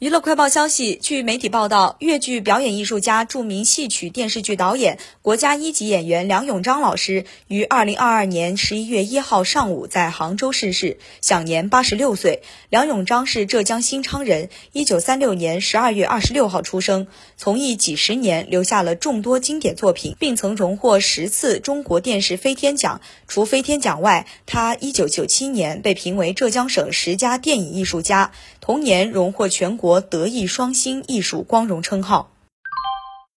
娱乐快报消息，据媒体报道，粤剧表演艺术家、著名戏曲电视剧导演、国家一级演员梁永章老师于二零二二年十一月一号上午在杭州逝世，享年八十六岁。梁永章是浙江新昌人，一九三六年十二月二十六号出生，从艺几十年，留下了众多经典作品，并曾荣获十次中国电视飞天奖。除飞天奖外，他一九九七年被评为浙江省十佳电影艺术家，同年荣获全国。德艺双馨艺术光荣称号。